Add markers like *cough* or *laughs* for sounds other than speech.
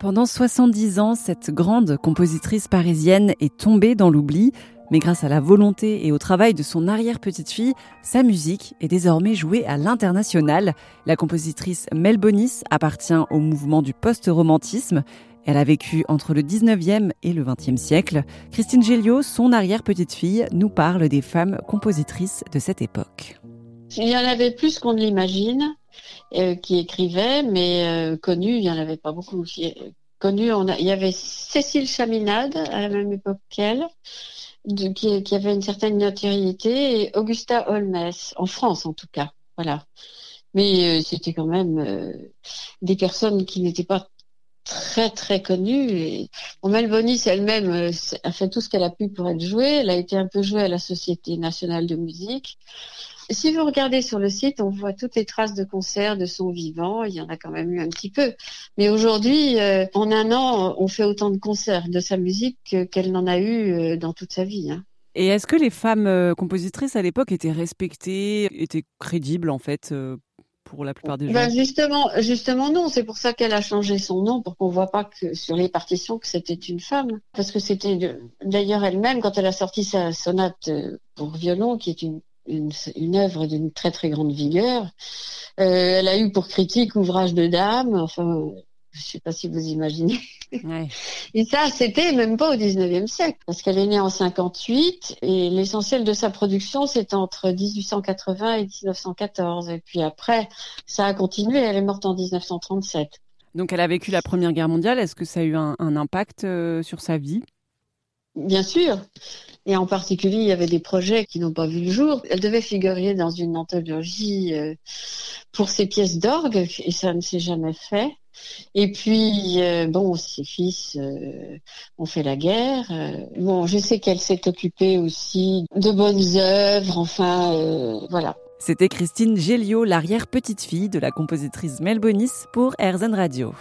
Pendant 70 ans, cette grande compositrice parisienne est tombée dans l'oubli, mais grâce à la volonté et au travail de son arrière-petite-fille, sa musique est désormais jouée à l'international. La compositrice Mel Bonis appartient au mouvement du post-romantisme. Elle a vécu entre le 19e et le 20e siècle. Christine Géliot, son arrière-petite-fille, nous parle des femmes compositrices de cette époque. Il y en avait plus qu'on ne l'imagine euh, qui écrivaient, mais euh, connues, il n'y en avait pas beaucoup. Connues, on il y avait Cécile Chaminade à la même époque qu'elle, qui, qui, avait une certaine notoriété, et Augusta Holmes, en France en tout cas. Voilà. Mais euh, c'était quand même des personnes qui n'étaient pas très très connues. Et... Elle-même euh, a fait tout ce qu'elle a pu pour être jouée. Elle a été un peu jouée à la Société nationale de musique. Si vous regardez sur le site, on voit toutes les traces de concerts de son vivant. Il y en a quand même eu un petit peu. Mais aujourd'hui, euh, en un an, on fait autant de concerts de sa musique qu'elle n'en a eu euh, dans toute sa vie. Hein. Et est-ce que les femmes compositrices à l'époque étaient respectées, étaient crédibles en fait pour la plupart des gens ben Justement, justement non. C'est pour ça qu'elle a changé son nom pour qu'on voit pas que sur les partitions que c'était une femme. Parce que c'était d'ailleurs elle-même quand elle a sorti sa sonate pour violon, qui est une une, une œuvre d'une très très grande vigueur. Euh, elle a eu pour critique ouvrage de dame, enfin, je sais pas si vous imaginez. Ouais. *laughs* Et ça, c'était même pas au 19e siècle, parce qu'elle est née en 58 et l'essentiel de sa production, c'est entre 1880 et 1914. Et puis après, ça a continué, elle est morte en 1937. Donc elle a vécu la Première Guerre mondiale, est-ce que ça a eu un, un impact euh, sur sa vie? Bien sûr. Et en particulier, il y avait des projets qui n'ont pas vu le jour. Elle devait figurer dans une anthologie euh, pour ses pièces d'orgue, et ça ne s'est jamais fait. Et puis, euh, bon, ses fils euh, ont fait la guerre. bon, je sais qu'elle s'est occupée aussi de bonnes œuvres, enfin, voilà. C'était Christine Géliot, l'arrière-petite-fille de la compositrice Melbonis pour Airzen Radio.